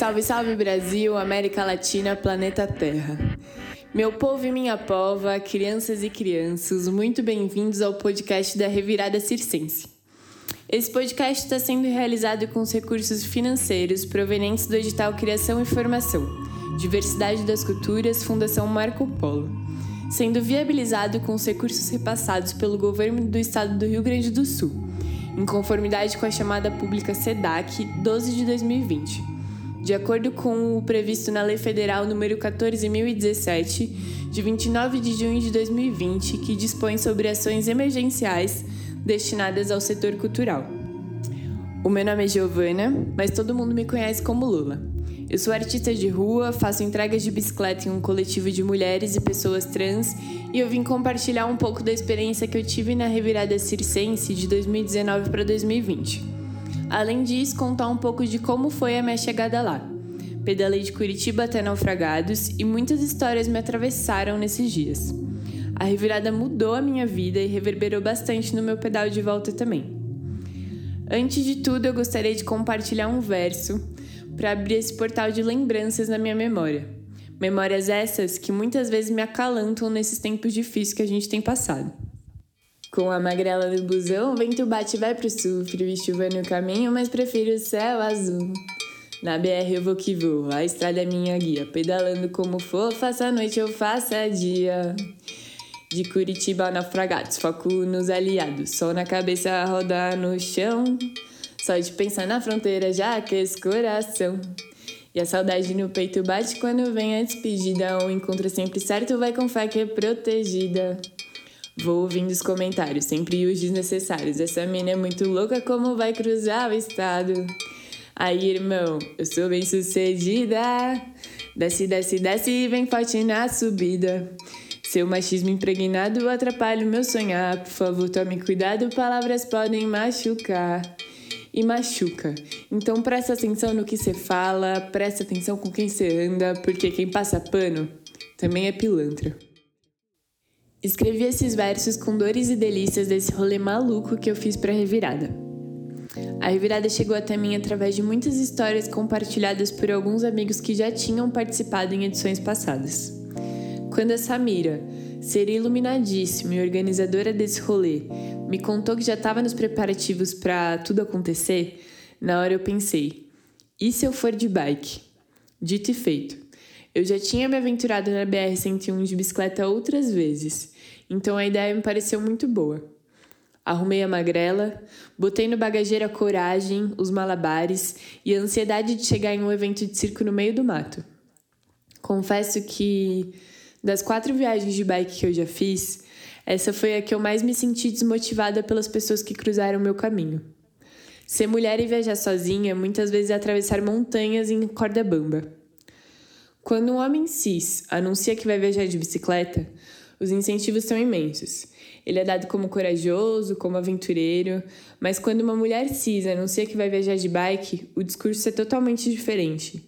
Salve, salve Brasil, América Latina, planeta Terra. Meu povo e minha pova, crianças e crianças, muito bem-vindos ao podcast da Revirada Circense. Esse podcast está sendo realizado com os recursos financeiros provenientes do edital Criação e Formação, Diversidade das Culturas, Fundação Marco Polo, sendo viabilizado com os recursos repassados pelo governo do estado do Rio Grande do Sul, em conformidade com a chamada pública SEDAC 12 de 2020 de acordo com o previsto na Lei Federal número 14017, de 29 de junho de 2020, que dispõe sobre ações emergenciais destinadas ao setor cultural. O meu nome é Giovana, mas todo mundo me conhece como Lula. Eu sou artista de rua, faço entregas de bicicleta em um coletivo de mulheres e pessoas trans e eu vim compartilhar um pouco da experiência que eu tive na Revirada Circense de 2019 para 2020. Além disso, contar um pouco de como foi a minha chegada lá. Pedalei de Curitiba até Naufragados e muitas histórias me atravessaram nesses dias. A revirada mudou a minha vida e reverberou bastante no meu pedal de volta também. Antes de tudo, eu gostaria de compartilhar um verso para abrir esse portal de lembranças na minha memória. Memórias essas que muitas vezes me acalantam nesses tempos difíceis que a gente tem passado. Com a magrela do busão, o vento bate vai pro sul. Frio e chuva no caminho, mas prefiro o céu azul. Na BR eu vou que vou, a estrada é minha guia. Pedalando como for, faça a noite ou faça dia. De Curitiba a naufragados, foco nos aliados. Sol na cabeça, rodar no chão. Só de pensar na fronteira já aquece coração. E a saudade no peito bate quando vem a despedida. O encontro sempre certo vai com fé que é protegida. Vou ouvindo os comentários, sempre os desnecessários. Essa mina é muito louca, como vai cruzar o estado? Aí, irmão, eu sou bem sucedida. Desce, desce, desce e vem forte na subida. Seu machismo impregnado atrapalha o meu sonhar. Por favor, tome cuidado, palavras podem machucar. E machuca. Então presta atenção no que você fala, presta atenção com quem você anda, porque quem passa pano também é pilantra. Escrevi esses versos com dores e delícias desse rolê maluco que eu fiz para a revirada. A revirada chegou até mim através de muitas histórias compartilhadas por alguns amigos que já tinham participado em edições passadas. Quando a Samira, ser iluminadíssima e organizadora desse rolê, me contou que já estava nos preparativos para tudo acontecer, na hora eu pensei: e se eu for de bike? Dito e feito. Eu já tinha me aventurado na BR-101 de bicicleta outras vezes, então a ideia me pareceu muito boa. Arrumei a magrela, botei no bagageiro a coragem, os malabares e a ansiedade de chegar em um evento de circo no meio do mato. Confesso que, das quatro viagens de bike que eu já fiz, essa foi a que eu mais me senti desmotivada pelas pessoas que cruzaram meu caminho. Ser mulher e viajar sozinha muitas vezes é atravessar montanhas em corda bamba. Quando um homem cis anuncia que vai viajar de bicicleta, os incentivos são imensos. Ele é dado como corajoso, como aventureiro, mas quando uma mulher cis anuncia que vai viajar de bike, o discurso é totalmente diferente.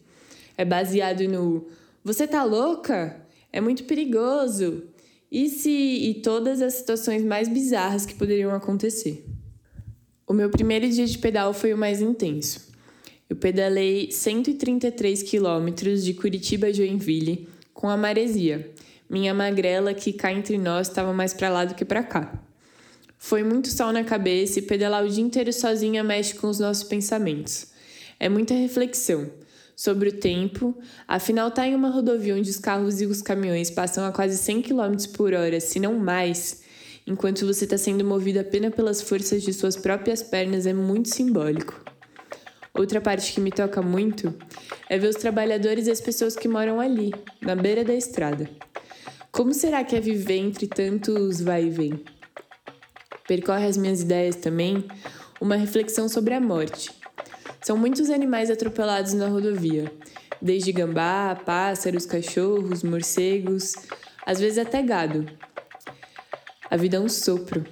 É baseado no você tá louca? É muito perigoso. E se e todas as situações mais bizarras que poderiam acontecer. O meu primeiro dia de pedal foi o mais intenso. Eu pedalei 133 quilômetros de Curitiba a Joinville com a maresia. Minha magrela que cá entre nós estava mais para lá do que para cá. Foi muito sol na cabeça e pedalar o dia inteiro sozinha mexe com os nossos pensamentos. É muita reflexão sobre o tempo, afinal tá em uma rodovia onde os carros e os caminhões passam a quase 100 km por hora, se não mais, enquanto você está sendo movido apenas pelas forças de suas próprias pernas é muito simbólico. Outra parte que me toca muito é ver os trabalhadores e as pessoas que moram ali, na beira da estrada. Como será que é viver entre tantos vai e vem? Percorre as minhas ideias também uma reflexão sobre a morte. São muitos animais atropelados na rodovia, desde gambá, pássaros, cachorros, morcegos, às vezes até gado. A vida é um sopro.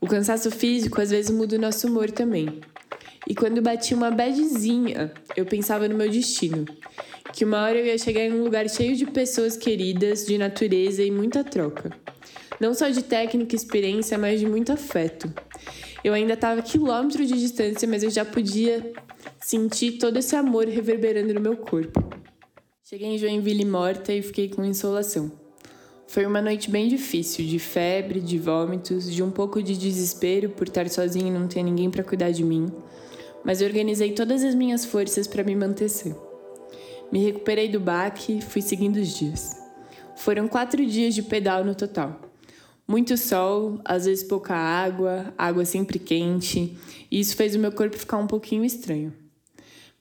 O cansaço físico às vezes muda o nosso humor também. E quando bati uma badzinha, eu pensava no meu destino. Que uma hora eu ia chegar em um lugar cheio de pessoas queridas, de natureza e muita troca. Não só de técnica e experiência, mas de muito afeto. Eu ainda estava a quilômetros de distância, mas eu já podia Senti todo esse amor reverberando no meu corpo. Cheguei em Joinville morta e fiquei com insolação. Foi uma noite bem difícil, de febre, de vômitos, de um pouco de desespero por estar sozinha e não ter ninguém para cuidar de mim, mas organizei todas as minhas forças para me manter sã. Me recuperei do baque e fui seguindo os dias. Foram quatro dias de pedal no total. Muito sol, às vezes pouca água, água sempre quente, e isso fez o meu corpo ficar um pouquinho estranho.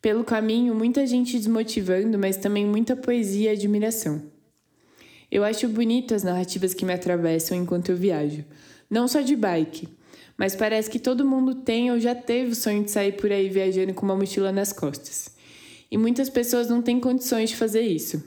Pelo caminho, muita gente desmotivando, mas também muita poesia e admiração. Eu acho bonito as narrativas que me atravessam enquanto eu viajo, não só de bike, mas parece que todo mundo tem ou já teve o sonho de sair por aí viajando com uma mochila nas costas. E muitas pessoas não têm condições de fazer isso.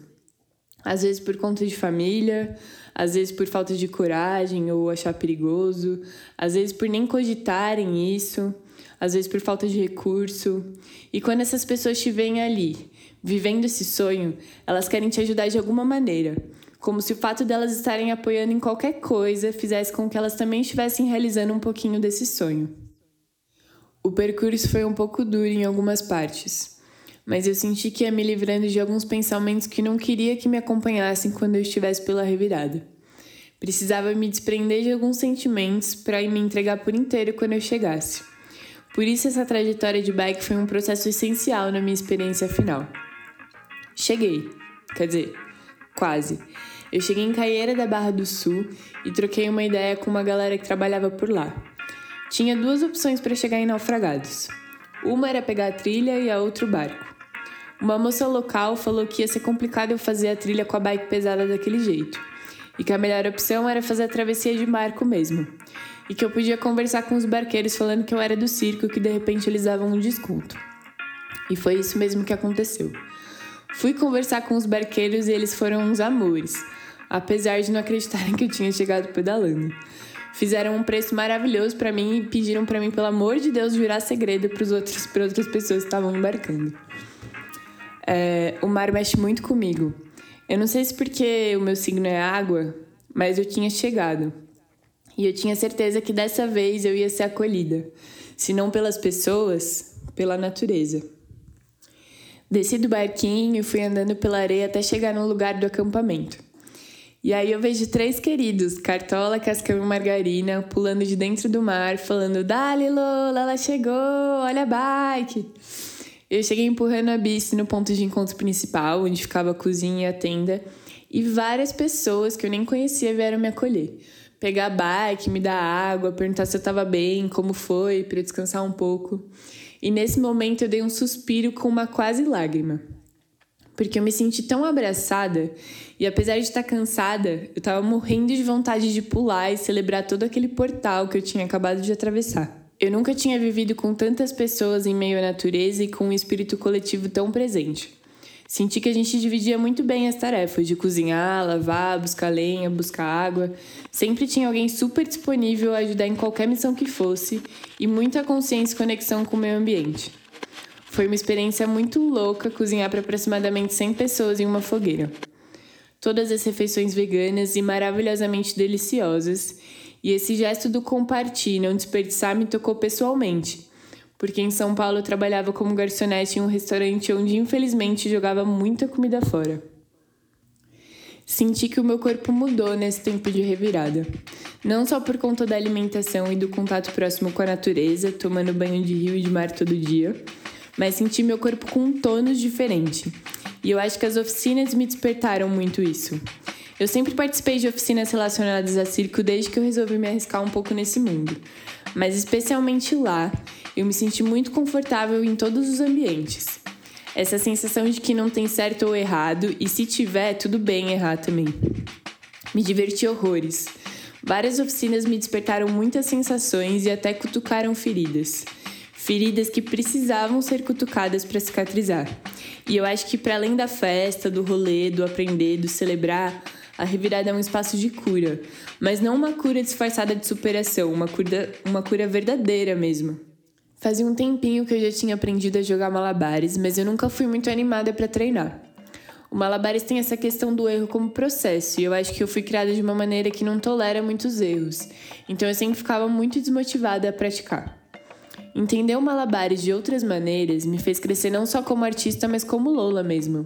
Às vezes por conta de família, às vezes por falta de coragem ou achar perigoso, às vezes por nem cogitarem isso, às vezes por falta de recurso. E quando essas pessoas te veem ali, vivendo esse sonho, elas querem te ajudar de alguma maneira, como se o fato delas estarem apoiando em qualquer coisa fizesse com que elas também estivessem realizando um pouquinho desse sonho. O percurso foi um pouco duro em algumas partes, mas eu senti que ia me livrando de alguns pensamentos que não queria que me acompanhassem quando eu estivesse pela revirada. Precisava me desprender de alguns sentimentos para me entregar por inteiro quando eu chegasse. Por isso, essa trajetória de bike foi um processo essencial na minha experiência final. Cheguei, quer dizer, quase. Eu cheguei em Caieira da Barra do Sul e troquei uma ideia com uma galera que trabalhava por lá. Tinha duas opções para chegar em Naufragados. Uma era pegar a trilha e a outra o barco. Uma moça local falou que ia ser complicado eu fazer a trilha com a bike pesada daquele jeito, e que a melhor opção era fazer a travessia de barco mesmo, e que eu podia conversar com os barqueiros falando que eu era do circo e que de repente eles davam um desconto. E foi isso mesmo que aconteceu. Fui conversar com os barqueiros e eles foram uns amores apesar de não acreditarem que eu tinha chegado pedalando. Fizeram um preço maravilhoso para mim e pediram para mim, pelo amor de Deus, jurar segredo para outros outras pessoas que estavam embarcando. É, o mar mexe muito comigo. Eu não sei se porque o meu signo é água, mas eu tinha chegado. E eu tinha certeza que dessa vez eu ia ser acolhida, se não pelas pessoas, pela natureza. Desci do barquinho e fui andando pela areia até chegar no lugar do acampamento. E aí eu vejo três queridos, Cartola, Cascão e Margarina, pulando de dentro do mar, falando: Dali, Lola, ela chegou, olha a bike. Eu cheguei empurrando a bici no ponto de encontro principal, onde ficava a cozinha e a tenda, e várias pessoas que eu nem conhecia vieram me acolher. Pegar a bike, me dar água, perguntar se eu tava bem, como foi, para eu descansar um pouco. E nesse momento eu dei um suspiro com uma quase lágrima porque eu me senti tão abraçada e apesar de estar cansada, eu estava morrendo de vontade de pular e celebrar todo aquele portal que eu tinha acabado de atravessar. Eu nunca tinha vivido com tantas pessoas em meio à natureza e com um espírito coletivo tão presente. Senti que a gente dividia muito bem as tarefas de cozinhar, lavar, buscar lenha, buscar água. Sempre tinha alguém super disponível a ajudar em qualquer missão que fosse e muita consciência e conexão com o meio ambiente. Foi uma experiência muito louca cozinhar para aproximadamente 100 pessoas em uma fogueira. Todas as refeições veganas e maravilhosamente deliciosas, e esse gesto do compartilhar, não desperdiçar, me tocou pessoalmente, porque em São Paulo eu trabalhava como garçonete em um restaurante onde infelizmente jogava muita comida fora. Senti que o meu corpo mudou nesse tempo de revirada. Não só por conta da alimentação e do contato próximo com a natureza, tomando banho de rio e de mar todo dia, mas senti meu corpo com um tônus diferente. E eu acho que as oficinas me despertaram muito isso. Eu sempre participei de oficinas relacionadas a circo desde que eu resolvi me arriscar um pouco nesse mundo. Mas especialmente lá, eu me senti muito confortável em todos os ambientes. Essa sensação de que não tem certo ou errado, e se tiver, tudo bem errar também. Me diverti horrores. Várias oficinas me despertaram muitas sensações e até cutucaram feridas feridas que precisavam ser cutucadas para cicatrizar. E eu acho que para além da festa, do rolê, do aprender, do celebrar, a revirada é um espaço de cura, mas não uma cura disfarçada de superação, uma cura, uma cura verdadeira mesmo. Fazia um tempinho que eu já tinha aprendido a jogar malabares, mas eu nunca fui muito animada para treinar. O malabares tem essa questão do erro como processo, e eu acho que eu fui criada de uma maneira que não tolera muitos erros. Então eu sempre ficava muito desmotivada a praticar. Entender o malabares de outras maneiras me fez crescer não só como artista, mas como Lola mesmo.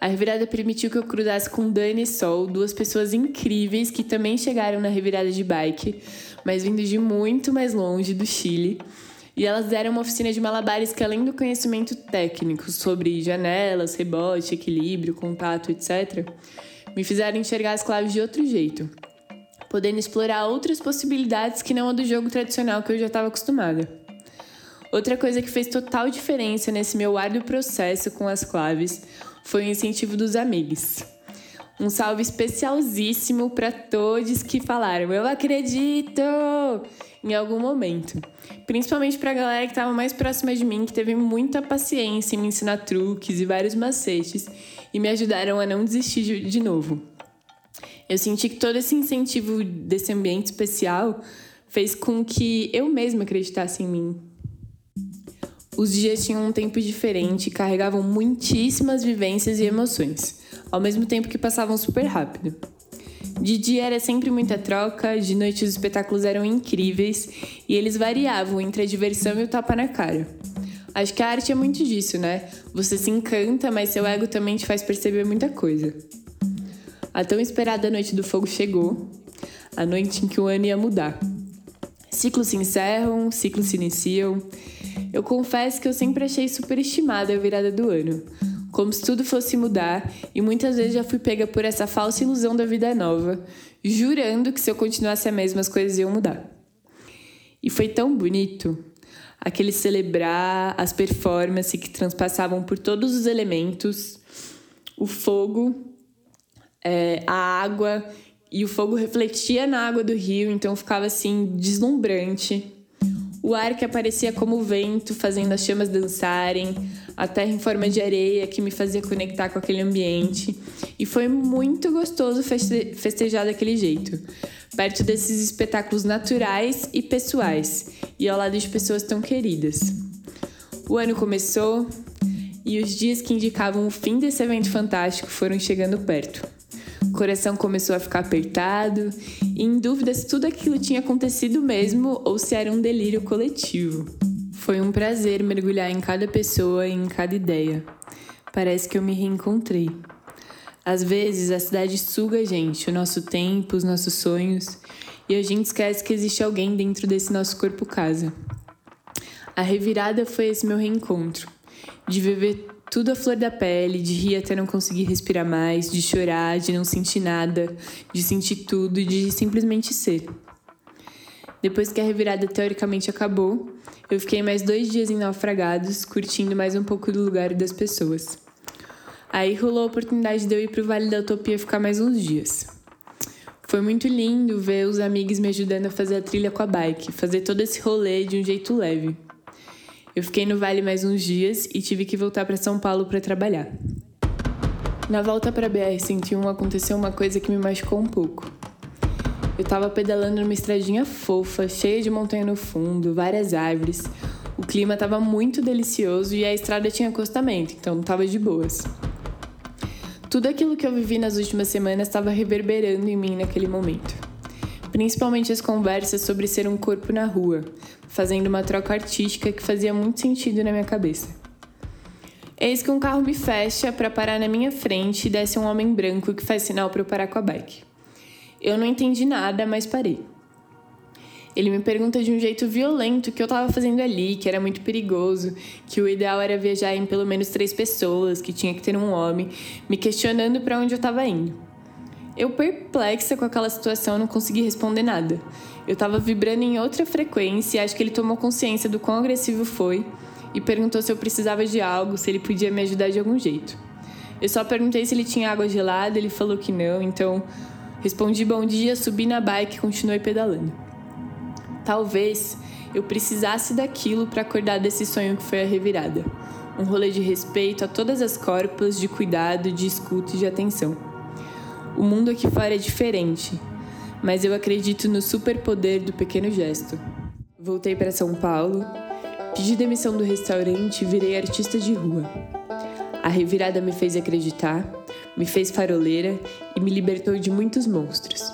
A revirada permitiu que eu cruzasse com Dani e Sol, duas pessoas incríveis que também chegaram na revirada de bike, mas vindo de muito mais longe do Chile. E elas deram uma oficina de malabares que, além do conhecimento técnico sobre janelas, rebote, equilíbrio, contato, etc., me fizeram enxergar as claves de outro jeito, podendo explorar outras possibilidades que não a do jogo tradicional que eu já estava acostumada. Outra coisa que fez total diferença nesse meu árduo processo com as claves foi o incentivo dos amigos. Um salve especialíssimo para todos que falaram eu acredito em algum momento. Principalmente para a galera que estava mais próxima de mim, que teve muita paciência em me ensinar truques e vários macetes e me ajudaram a não desistir de, novo. Eu senti que todo esse incentivo desse ambiente especial fez com que eu mesma acreditasse em mim. Os dias tinham um tempo diferente e carregavam muitíssimas vivências e emoções, ao mesmo tempo que passavam super rápido. De dia era sempre muita troca, de noite os espetáculos eram incríveis e eles variavam entre a diversão e o tapa na cara. Acho que a arte é muito disso, né? Você se encanta, mas seu ego também te faz perceber muita coisa. A tão esperada Noite do Fogo chegou, a noite em que o ano ia mudar. Ciclos se encerram, ciclos se iniciam. Eu confesso que eu sempre achei superestimada a virada do ano, como se tudo fosse mudar, e muitas vezes já fui pega por essa falsa ilusão da vida nova, jurando que se eu continuasse a mesma as coisas iam mudar. E foi tão bonito, aquele celebrar as performances que transpassavam por todos os elementos, o fogo, é, a água, e o fogo refletia na água do rio, então ficava assim deslumbrante. O ar que aparecia como vento, fazendo as chamas dançarem, a terra em forma de areia que me fazia conectar com aquele ambiente. E foi muito gostoso feste festejar daquele jeito perto desses espetáculos naturais e pessoais, e ao lado de pessoas tão queridas. O ano começou e os dias que indicavam o fim desse evento fantástico foram chegando perto. Coração começou a ficar apertado e em dúvida se tudo aquilo tinha acontecido mesmo ou se era um delírio coletivo. Foi um prazer mergulhar em cada pessoa e em cada ideia. Parece que eu me reencontrei. Às vezes a cidade suga a gente, o nosso tempo, os nossos sonhos, e a gente esquece que existe alguém dentro desse nosso corpo casa. A revirada foi esse meu reencontro, de viver tudo à flor da pele, de rir até não conseguir respirar mais, de chorar, de não sentir nada, de sentir tudo e de simplesmente ser. Depois que a revirada teoricamente acabou, eu fiquei mais dois dias em naufragados, curtindo mais um pouco do lugar e das pessoas. Aí rolou a oportunidade de eu ir pro Vale da Utopia ficar mais uns dias. Foi muito lindo ver os amigos me ajudando a fazer a trilha com a bike, fazer todo esse rolê de um jeito leve. Eu fiquei no Vale mais uns dias e tive que voltar para São Paulo para trabalhar. Na volta para BR-101 aconteceu uma coisa que me machucou um pouco. Eu estava pedalando numa estradinha fofa, cheia de montanha no fundo, várias árvores. O clima estava muito delicioso e a estrada tinha acostamento, então estava de boas. Tudo aquilo que eu vivi nas últimas semanas estava reverberando em mim naquele momento. Principalmente as conversas sobre ser um corpo na rua, fazendo uma troca artística que fazia muito sentido na minha cabeça. Eis que um carro me fecha para parar na minha frente e desce um homem branco que faz sinal para eu parar com a bike. Eu não entendi nada, mas parei. Ele me pergunta de um jeito violento o que eu estava fazendo ali, que era muito perigoso, que o ideal era viajar em pelo menos três pessoas, que tinha que ter um homem, me questionando para onde eu estava indo. Eu, perplexa com aquela situação, não consegui responder nada. Eu estava vibrando em outra frequência e acho que ele tomou consciência do quão agressivo foi e perguntou se eu precisava de algo, se ele podia me ajudar de algum jeito. Eu só perguntei se ele tinha água gelada, ele falou que não, então respondi bom dia, subi na bike e continuei pedalando. Talvez eu precisasse daquilo para acordar desse sonho que foi a revirada. Um rolê de respeito a todas as corpas, de cuidado, de escuta e de atenção. O mundo aqui fora é diferente, mas eu acredito no superpoder do pequeno gesto. Voltei para São Paulo, pedi demissão do restaurante e virei artista de rua. A revirada me fez acreditar, me fez faroleira e me libertou de muitos monstros.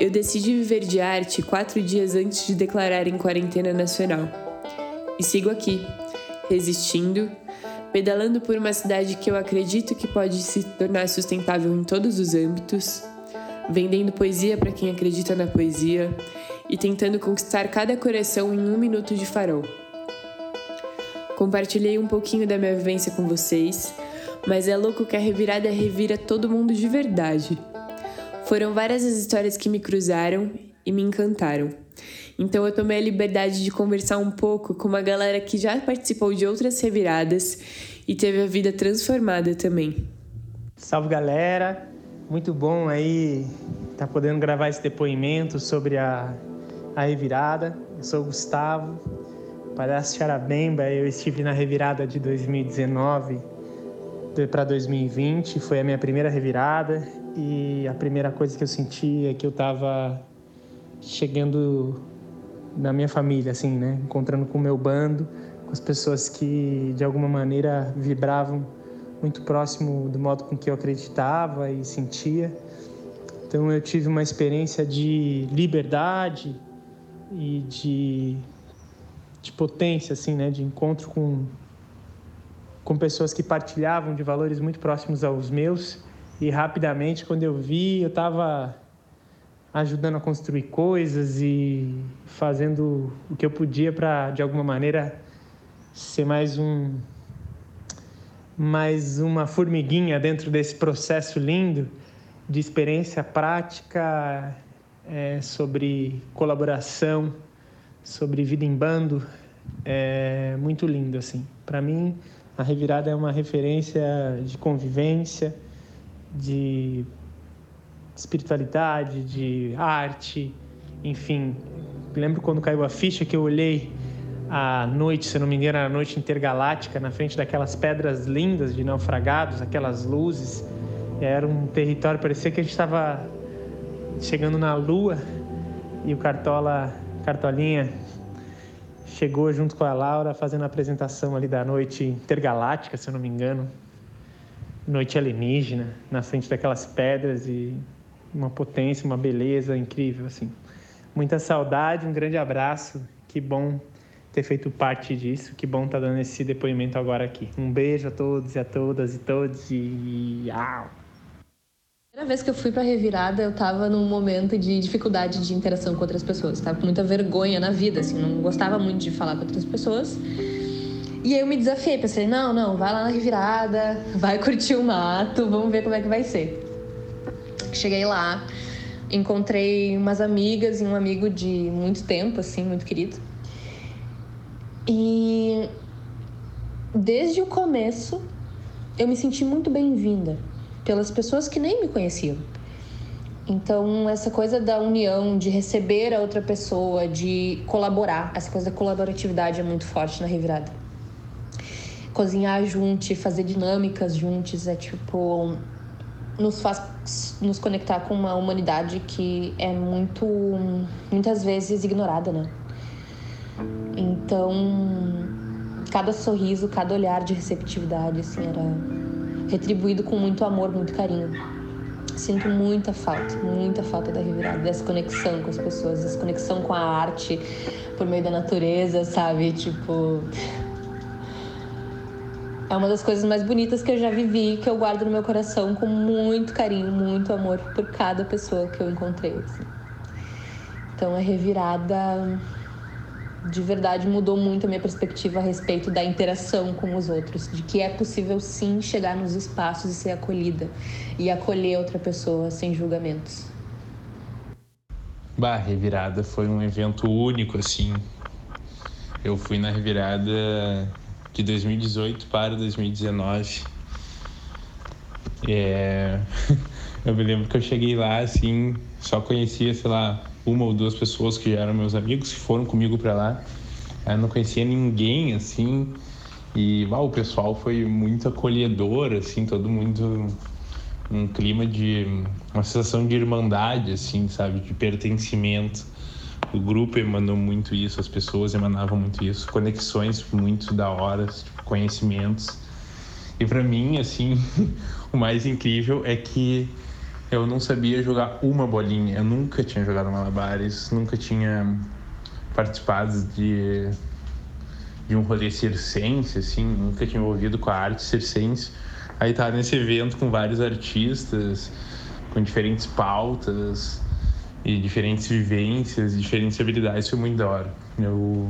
Eu decidi viver de arte quatro dias antes de declarar em quarentena nacional. E sigo aqui, resistindo, pedalando por uma cidade que eu acredito que pode se tornar sustentável em todos os âmbitos, vendendo poesia para quem acredita na poesia e tentando conquistar cada coração em um minuto de farol. Compartilhei um pouquinho da minha vivência com vocês, mas é louco que a revirada revira todo mundo de verdade. Foram várias as histórias que me cruzaram e me encantaram. Então eu tomei a liberdade de conversar um pouco com uma galera que já participou de outras reviradas e teve a vida transformada também. Salve galera, muito bom aí estar tá podendo gravar esse depoimento sobre a, a revirada. Eu sou o Gustavo, palhaço Charabemba. Eu estive na revirada de 2019 para 2020, foi a minha primeira revirada e a primeira coisa que eu senti é que eu estava chegando na minha família, assim, né? Encontrando com o meu bando, com as pessoas que de alguma maneira vibravam muito próximo do modo com que eu acreditava e sentia. Então eu tive uma experiência de liberdade e de, de potência, assim, né? De encontro com com pessoas que partilhavam de valores muito próximos aos meus e rapidamente quando eu vi eu estava ajudando a construir coisas e fazendo o que eu podia para de alguma maneira ser mais um mais uma formiguinha dentro desse processo lindo de experiência prática é, sobre colaboração, sobre vida em bando, é muito lindo assim. Para mim, a revirada é uma referência de convivência, de espiritualidade, de arte, enfim. Lembro quando caiu a ficha que eu olhei à noite, se não me engano, a noite intergaláctica, na frente daquelas pedras lindas de naufragados, aquelas luzes. Era um território, parecia que a gente estava chegando na lua e o Cartola, Cartolinha chegou junto com a Laura fazendo a apresentação ali da noite intergaláctica, se eu não me engano. Noite alienígena, na frente daquelas pedras e uma potência, uma beleza incrível, assim. Muita saudade, um grande abraço. Que bom ter feito parte disso. Que bom estar tá dando esse depoimento agora aqui. Um beijo a todos e a todas e todos e au. Primeira vez que eu fui para revirada, eu tava num momento de dificuldade de interação com outras pessoas. Tava com muita vergonha na vida, assim, não gostava muito de falar com outras pessoas. E aí eu me desafiei, pensei, não, não, vai lá na revirada, vai curtir o mato, vamos ver como é que vai ser. Cheguei lá, encontrei umas amigas e um amigo de muito tempo, assim, muito querido. E desde o começo eu me senti muito bem-vinda pelas pessoas que nem me conheciam. Então, essa coisa da união, de receber a outra pessoa, de colaborar, essa coisa da colaboratividade é muito forte na revirada. Cozinhar juntos, fazer dinâmicas juntos, é tipo nos faz nos conectar com uma humanidade que é muito muitas vezes ignorada, né? Então, cada sorriso, cada olhar de receptividade assim era retribuído com muito amor, muito carinho. Sinto muita falta, muita falta da revirada, dessa conexão com as pessoas, dessa conexão com a arte por meio da natureza, sabe? Tipo, é uma das coisas mais bonitas que eu já vivi, que eu guardo no meu coração com muito carinho, muito amor por cada pessoa que eu encontrei. Assim. Então a revirada de verdade mudou muito a minha perspectiva a respeito da interação com os outros, de que é possível sim chegar nos espaços e ser acolhida e acolher outra pessoa sem julgamentos. Bah, Revirada foi um evento único assim. Eu fui na Revirada de 2018 para 2019. É... eu me lembro que eu cheguei lá, assim, só conhecia, sei lá, uma ou duas pessoas que já eram meus amigos, que foram comigo para lá. Eu não conhecia ninguém, assim, e o pessoal foi muito acolhedor, assim, todo mundo um clima de uma sensação de irmandade, assim, sabe, de pertencimento o grupo emanou muito isso, as pessoas emanavam muito isso, conexões muito da hora, tipo, conhecimentos. E para mim, assim, o mais incrível é que eu não sabia jogar uma bolinha. Eu nunca tinha jogado malabares, nunca tinha participado de de um rolê circense, assim, nunca tinha envolvido com a arte circense. Aí tá nesse evento com vários artistas, com diferentes pautas e diferentes vivências, diferentes habilidades, foi muito da hora. Eu,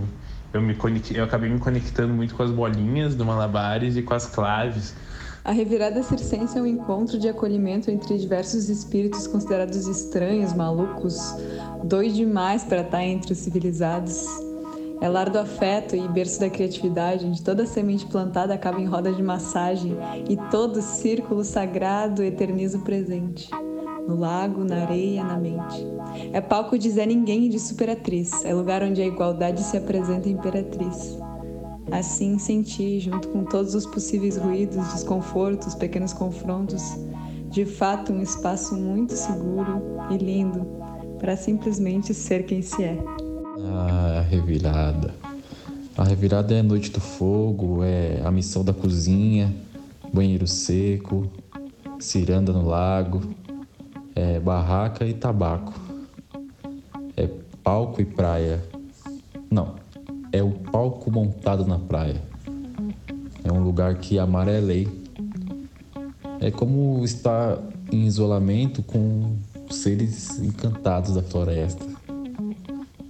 eu, me eu acabei me conectando muito com as bolinhas do Malabares e com as claves. A revirada circense é um encontro de acolhimento entre diversos espíritos considerados estranhos, malucos, doidos demais para estar entre os civilizados. É lar do afeto e berço da criatividade, onde toda semente plantada acaba em roda de massagem e todo círculo sagrado eterniza o presente. No lago, na areia, na mente. É palco de Zé Ninguém e de Superatriz. É lugar onde a igualdade se apresenta imperatriz. Assim senti, junto com todos os possíveis ruídos, desconfortos, pequenos confrontos, de fato um espaço muito seguro e lindo para simplesmente ser quem se é. A revirada. A revirada é a noite do fogo, é a missão da cozinha, banheiro seco, ciranda no lago, é barraca e tabaco. É palco e praia. Não, é o palco montado na praia. É um lugar que amar é. É como estar em isolamento com seres encantados da floresta.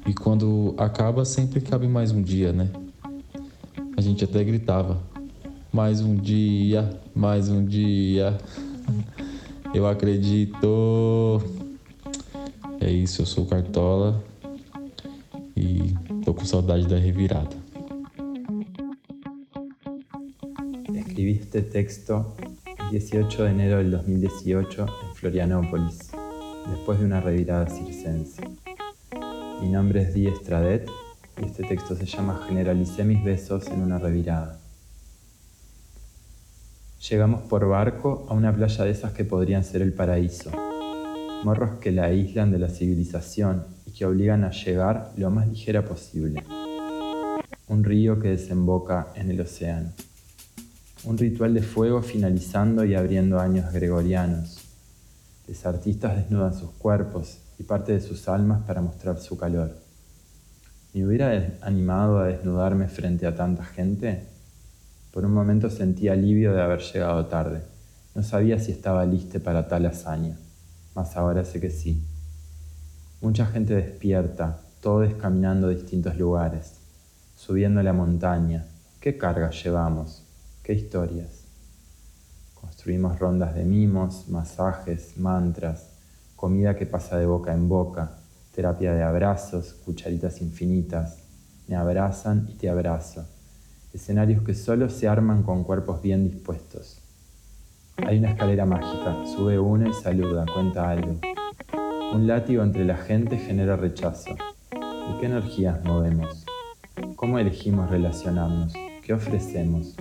E quando acaba, sempre cabe mais um dia, né? A gente até gritava: mais um dia, mais um dia. Eu acredito. É isso, eu sou Cartola e tô com saudade da revirada. Escribí este texto el 18 de enero del 2018 en Florianópolis, después de una revirada circense. Mi nombre es Di Estradet y este texto se llama Generalicé mis besos en una revirada. Llegamos por barco a una playa de esas que podrían ser el paraíso. Morros que la aíslan de la civilización y que obligan a llegar lo más ligera posible. Un río que desemboca en el océano. Un ritual de fuego finalizando y abriendo años gregorianos. Los artistas desnudan sus cuerpos y parte de sus almas para mostrar su calor. ¿Me hubiera animado a desnudarme frente a tanta gente? Por un momento sentí alivio de haber llegado tarde. No sabía si estaba lista para tal hazaña, mas ahora sé que sí. Mucha gente despierta, todos caminando a distintos lugares, subiendo la montaña. ¿Qué cargas llevamos? ¿Qué historias? Construimos rondas de mimos, masajes, mantras, comida que pasa de boca en boca, terapia de abrazos, cucharitas infinitas. Me abrazan y te abrazo. Escenarios que solo se arman con cuerpos bien dispuestos. Hay una escalera mágica, sube uno y saluda, cuenta algo. Un látigo entre la gente genera rechazo. ¿Y qué energías movemos? ¿Cómo elegimos relacionarnos? ¿Qué ofrecemos?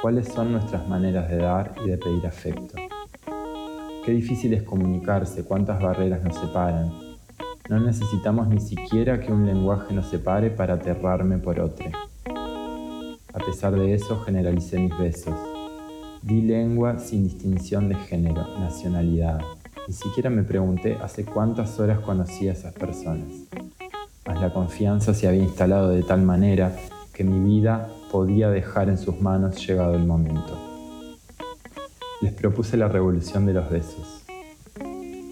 ¿Cuáles son nuestras maneras de dar y de pedir afecto? Qué difícil es comunicarse, cuántas barreras nos separan. No necesitamos ni siquiera que un lenguaje nos separe para aterrarme por otro. A pesar de eso, generalicé mis besos. Di lengua sin distinción de género, nacionalidad. Ni siquiera me pregunté hace cuántas horas conocí a esas personas. Mas la confianza se había instalado de tal manera que mi vida podía dejar en sus manos llegado el momento les propuse la revolución de los besos.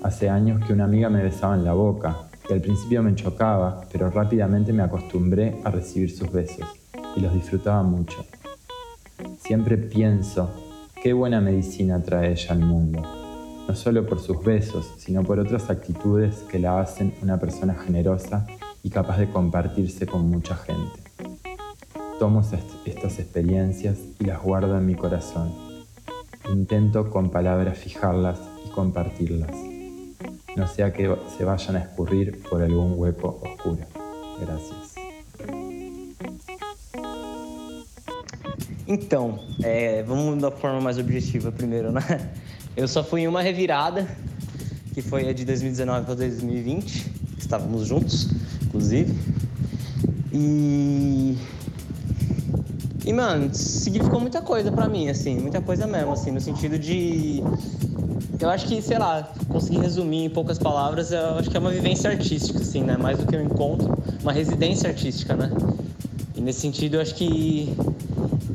Hace años que una amiga me besaba en la boca, y al principio me chocaba, pero rápidamente me acostumbré a recibir sus besos, y los disfrutaba mucho. Siempre pienso, qué buena medicina trae ella al mundo, no solo por sus besos, sino por otras actitudes que la hacen una persona generosa y capaz de compartirse con mucha gente. Tomo estas experiencias y las guardo en mi corazón Intento con palabras fijarlas y compartirlas, no sea que se vayan a escurrir por algún hueco oscuro. Gracias. Então, é, vamos da forma mais objetiva primeiro, né? Eu só fui em uma revirada, que foi a de 2019 para 2020, estávamos juntos, inclusive. E e, mano, significou muita coisa para mim, assim, muita coisa mesmo, assim, no sentido de. Eu acho que, sei lá, conseguir resumir em poucas palavras, eu acho que é uma vivência artística, assim, né? Mais do que um encontro, uma residência artística, né? E nesse sentido, eu acho que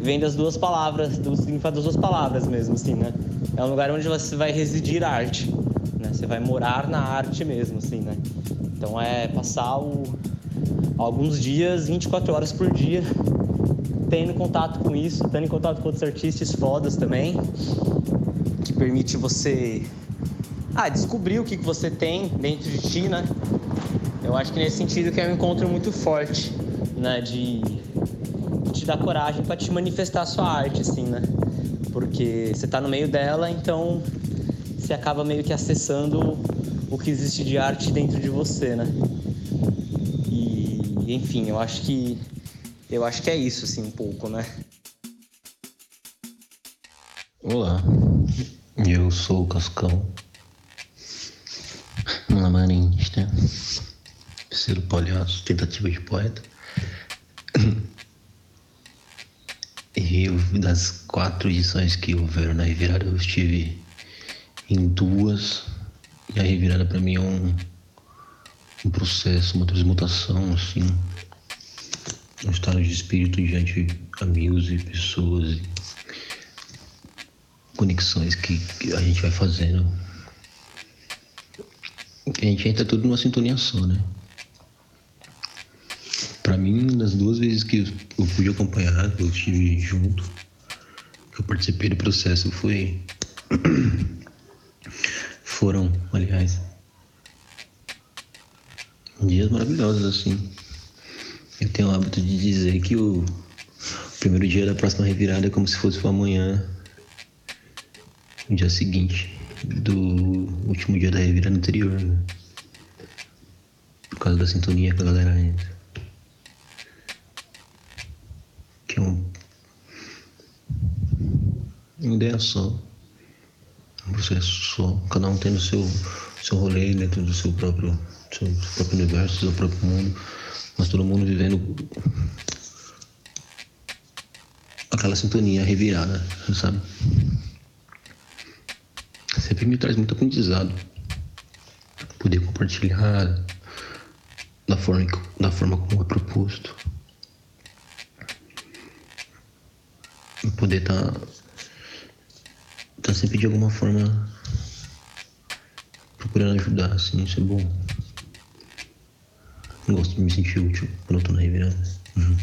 vem das duas palavras, do significado das duas palavras mesmo, assim, né? É um lugar onde você vai residir a arte, né? Você vai morar na arte mesmo, assim, né? Então é passar o, alguns dias, 24 horas por dia, tendo contato com isso, tendo contato com outros artistas fodas também, que permite você ah, descobrir o que, que você tem dentro de ti, né? Eu acho que nesse sentido que é um encontro muito forte, né? De te dar coragem para te manifestar a sua arte, assim, né? Porque você tá no meio dela, então você acaba meio que acessando o que existe de arte dentro de você, né? E, enfim, eu acho que eu acho que é isso, assim, um pouco, né? Olá, eu sou o Cascão, malabarista, terceiro palhaço, tentativa de poeta. Eu, das quatro edições que houveram na revirada, eu estive em duas. E a revirada para mim é um, um processo, uma transmutação, assim, um estado de espírito diante amigos e pessoas e conexões que, que a gente vai fazendo. A gente entra tudo numa sintonia só, né? Pra mim, nas duas vezes que eu pude acompanhar, eu estive junto, que eu participei do processo, foi. Foram, aliás, dias maravilhosos, assim. Eu tenho o hábito de dizer que o primeiro dia da próxima revirada é como se fosse o amanhã, o dia seguinte do último dia da revirada anterior, né? Por causa da sintonia que a galera entra. Que é um. Uma ideia só. Um processo só. Cada um tendo seu, seu rolê dentro do seu próprio, seu, seu próprio universo, seu próprio mundo. Mas todo mundo vivendo aquela sintonia revirada, sabe? Sempre me traz muito aprendizado. Poder compartilhar da forma, da forma como é proposto. Poder estar tá, tá sempre de alguma forma procurando ajudar, assim, isso é bom. Gosto de me sentir útil quando eu tô na revirada. Uhum.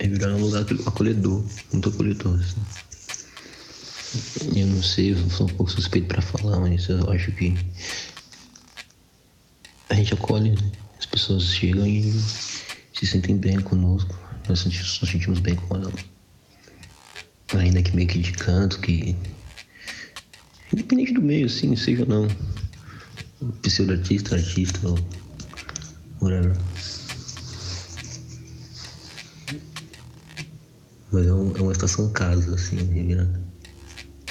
Revirada é um lugar acolhedor, muito acolhedor, assim. Eu não sei, eu sou um pouco suspeito pra falar, mas eu acho que a gente acolhe, né? As pessoas chegam e se sentem bem conosco. Nós nos sentimos bem com ela. Ainda que meio que de canto, que. Independente do meio, assim, seja não pseudo-artista, artista ou whatever. Mas é, um, é uma estação casa, assim, revirada.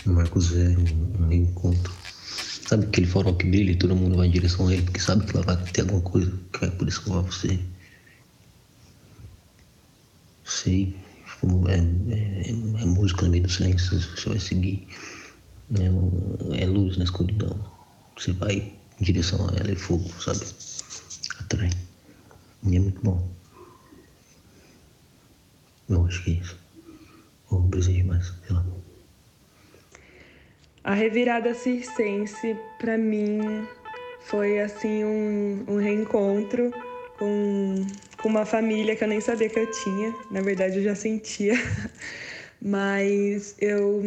Um marco zero, um, um reencontro. Sabe aquele farol que brilha e todo mundo vai em direção a ele, porque sabe que lá vai ter alguma coisa que vai poder salvar você. Sei, tipo, é, é, é, música no meio do silêncio, você vai seguir. É, é luz na escuridão. Você vai em direção a ela e fogo, sabe? Atrai. E é muito bom. Eu acho que é isso. Ou brisei demais, sei lá. A revirada circense, para mim, foi assim um, um reencontro com, com uma família que eu nem sabia que eu tinha. Na verdade, eu já sentia. Mas eu,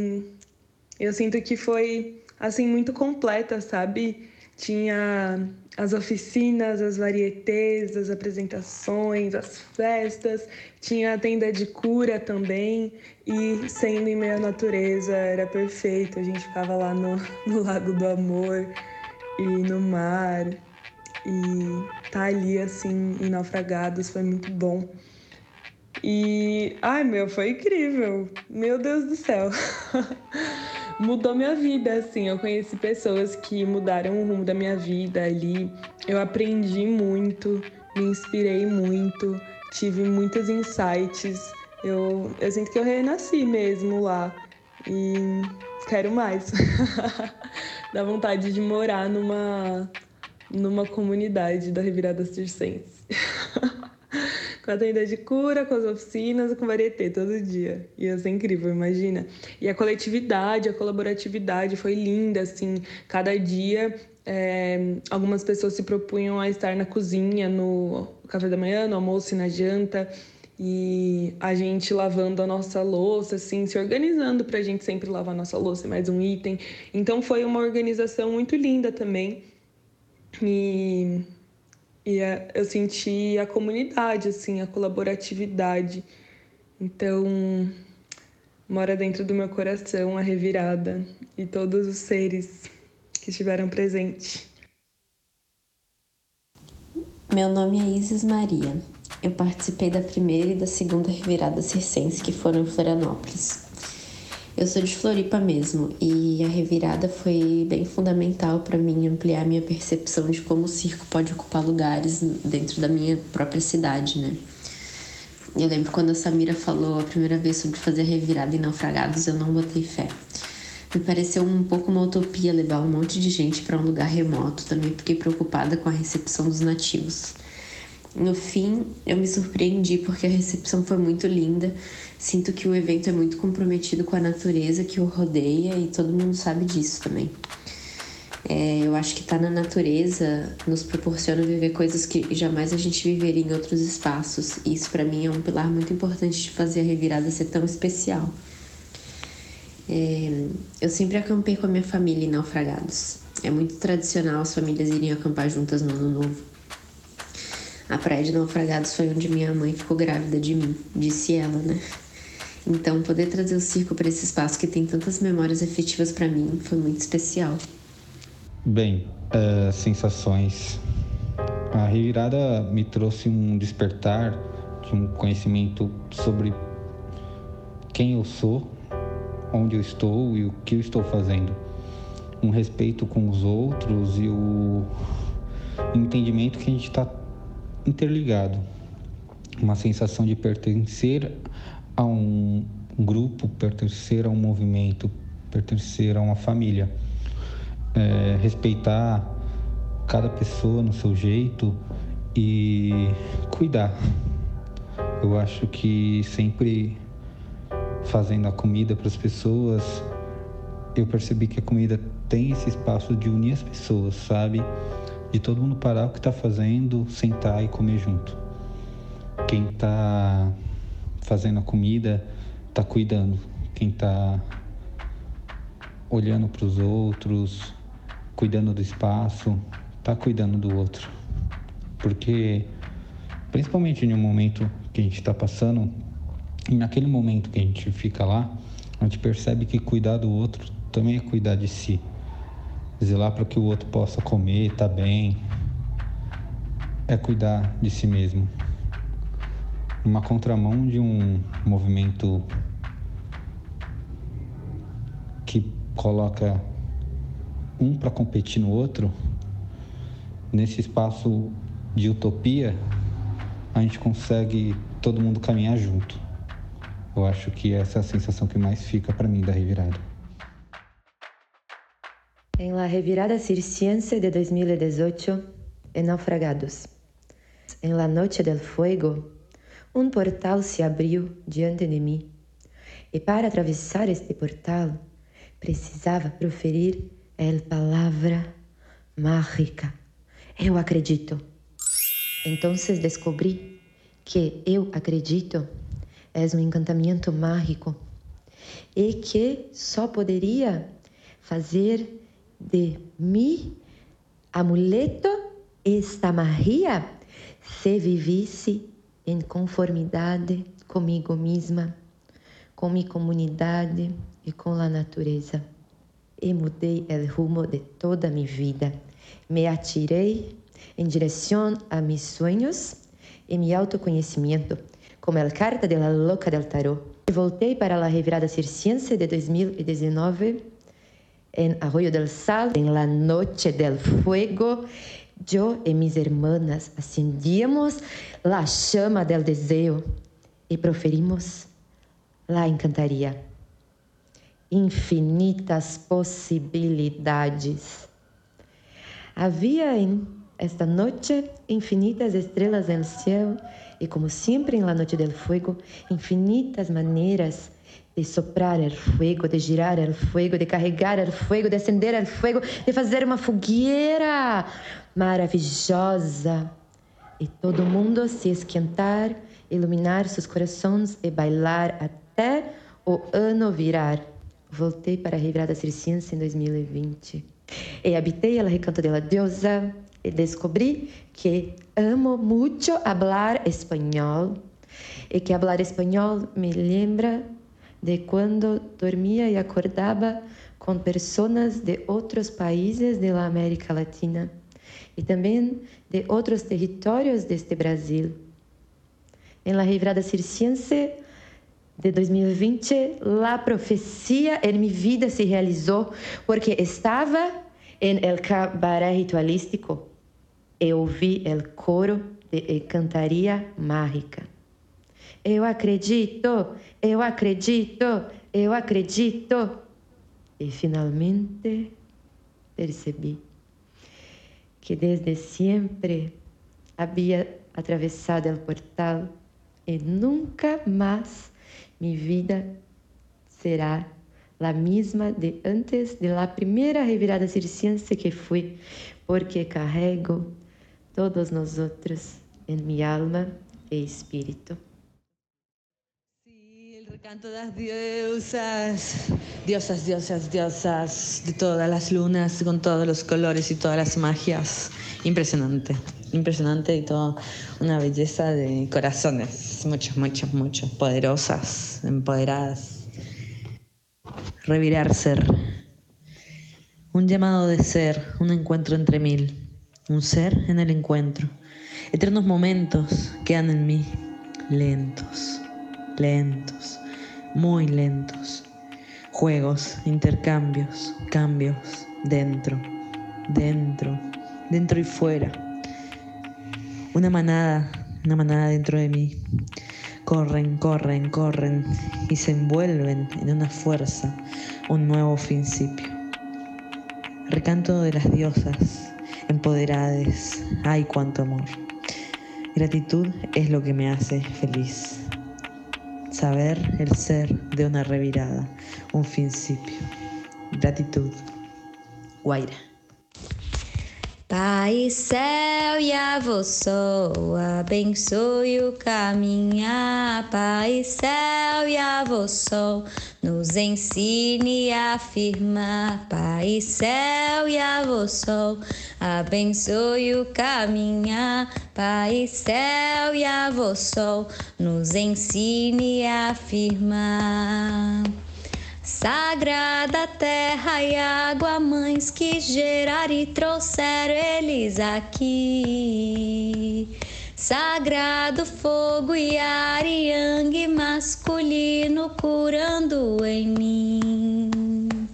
eu sinto que foi assim muito completa, sabe? Tinha as oficinas, as varietés, as apresentações, as festas, tinha a tenda de cura também, e sendo em meio à natureza era perfeito. A gente ficava lá no, no Lago do Amor e no mar, e tá ali assim, em Naufragados, foi muito bom. E, ai meu, foi incrível! Meu Deus do céu! mudou minha vida, assim. Eu conheci pessoas que mudaram o rumo da minha vida ali. Eu aprendi muito, me inspirei muito, tive muitos insights. Eu, eu sinto que eu renasci mesmo lá e quero mais. Dá vontade de morar numa, numa comunidade da Revirada Circense. com a tenda de cura, com as oficinas, com varieté todo dia. Ia ser incrível, imagina. E a coletividade, a colaboratividade foi linda, assim. Cada dia, é, algumas pessoas se propunham a estar na cozinha, no café da manhã, no almoço e na janta. E a gente lavando a nossa louça, assim, se organizando para a gente sempre lavar a nossa louça, mais um item. Então foi uma organização muito linda também. E e a, eu senti a comunidade, assim, a colaboratividade. Então, mora dentro do meu coração a revirada e todos os seres que estiveram presentes. Meu nome é Isis Maria. Eu participei da primeira e da segunda revirada circense que foram em Florianópolis. Eu sou de Floripa mesmo e a revirada foi bem fundamental para mim ampliar minha percepção de como o circo pode ocupar lugares dentro da minha própria cidade, né? Eu lembro quando a Samira falou a primeira vez sobre fazer revirada em naufragados, eu não botei fé. Me pareceu um pouco uma utopia levar um monte de gente para um lugar remoto, também fiquei preocupada com a recepção dos nativos. No fim, eu me surpreendi porque a recepção foi muito linda. Sinto que o evento é muito comprometido com a natureza que o rodeia e todo mundo sabe disso também. É, eu acho que estar tá na natureza nos proporciona viver coisas que jamais a gente viveria em outros espaços. E isso para mim é um pilar muito importante de fazer a revirada ser tão especial. É, eu sempre acampei com a minha família em naufragados. É muito tradicional as famílias irem acampar juntas no ano novo. A praia de Naufragados foi onde minha mãe ficou grávida de mim, disse ela, né? Então, poder trazer o circo para esse espaço que tem tantas memórias afetivas para mim foi muito especial. Bem, uh, sensações. A revirada me trouxe um despertar de um conhecimento sobre quem eu sou, onde eu estou e o que eu estou fazendo. Um respeito com os outros e o entendimento que a gente está interligado. Uma sensação de pertencer a um grupo, pertencer a um movimento, pertencer a uma família. É, respeitar cada pessoa no seu jeito e cuidar. Eu acho que sempre fazendo a comida para as pessoas, eu percebi que a comida tem esse espaço de unir as pessoas, sabe? de todo mundo parar o que está fazendo, sentar e comer junto. Quem está fazendo a comida está cuidando. Quem está olhando para os outros, cuidando do espaço, está cuidando do outro. Porque, principalmente em um momento que a gente está passando, e naquele momento que a gente fica lá, a gente percebe que cuidar do outro também é cuidar de si zelar para que o outro possa comer, tá bem, é cuidar de si mesmo. Uma contramão de um movimento que coloca um para competir no outro, nesse espaço de utopia, a gente consegue todo mundo caminhar junto. Eu acho que essa é a sensação que mais fica para mim da revirada. En la revirada circense de 2018, en Naufragados. En la noche del fuego, un portal se abrió diante de mí. E para atravessar este portal, precisava proferir a palavra mágica. Eu acredito. Então descobri que eu acredito é um encantamento mágico e que só poderia fazer de mi amuleto esta magia se vivesse em conformidade comigo mesma, com minha comunidade e com a natureza. E mudei o rumo de toda minha vida. Me atirei em direção a meus sonhos e meu autoconhecimento, como a carta de la loca del tarot. Voltei para a revirada circense de 2019 en Arroyo del Sal, en la noche del fuego, yo y mis hermanas acendíamos la chama del deseo y proferimos la encantaria. Infinitas possibilidades. Havia em esta noche infinitas estrelas el cielo y como siempre en la noche del fuego, infinitas maneras de soprar el fuego, de girar el fuego, de carregar el fuego, de acender el fuego, de fazer uma fogueira maravilhosa. E todo mundo se esquentar, iluminar seus corações e bailar até o ano virar. Voltei para a Revirada Circense em 2020. E habitei el recanto de la diosa e descobri que amo muito falar espanhol e que falar espanhol me lembra de quando dormia e acordava com pessoas de outros países da América Latina e também de outros territórios deste Brasil. Em la Revirada Circense de 2020, a profecia em minha vida se realizou porque estava em el cabaré ritualístico e ouvi el coro de cantaria mágica. Eu acredito, eu acredito, eu acredito. E finalmente percebi que desde sempre havia atravessado o portal e nunca mais minha vida será a mesma de antes de la primeira revirada circense que fui, porque carrego todos nós outros em minha alma e espírito. Canto das diosas, diosas, diosas, diosas de todas las lunas, con todos los colores y todas las magias. Impresionante, impresionante y todo una belleza de corazones, muchos, muchos, muchos, poderosas, empoderadas. Revirar ser, un llamado de ser, un encuentro entre mil, un ser en el encuentro. Eternos momentos quedan en mí, lentos, lentos muy lentos. Juegos, intercambios, cambios, dentro, dentro, dentro y fuera. Una manada, una manada dentro de mí. Corren, corren, corren y se envuelven en una fuerza, un nuevo principio. Recanto de las diosas, empoderades, ay cuánto amor. Gratitud es lo que me hace feliz saber el ser de una revirada, un principio. Gratitud. Guaira. Pai céu e avô sol, abençoe o caminhar. Pai céu e avô sol, nos ensine a afirmar. Pai céu e avô sol, abençoe o caminhar. Pai céu e avô sol, nos ensine a afirmar. Sagrada terra e água, mães que geraram e trouxeram eles aqui. Sagrado fogo e ar yang masculino curando em mim.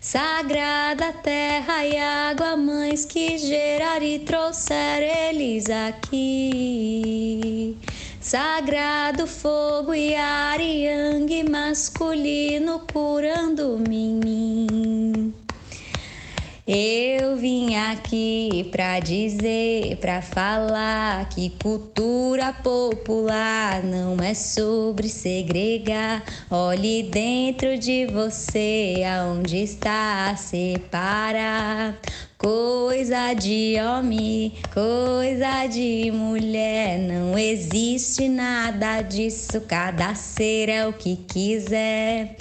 Sagrada terra e água, mães que geraram e trouxeram eles aqui. Sagrado fogo e ar yang masculino curando-me em mim. Eu vim aqui pra dizer, pra falar que cultura popular não é sobre segregar. Olhe dentro de você aonde está a separar. Coisa de homem, coisa de mulher, não existe nada disso, cada ser é o que quiser.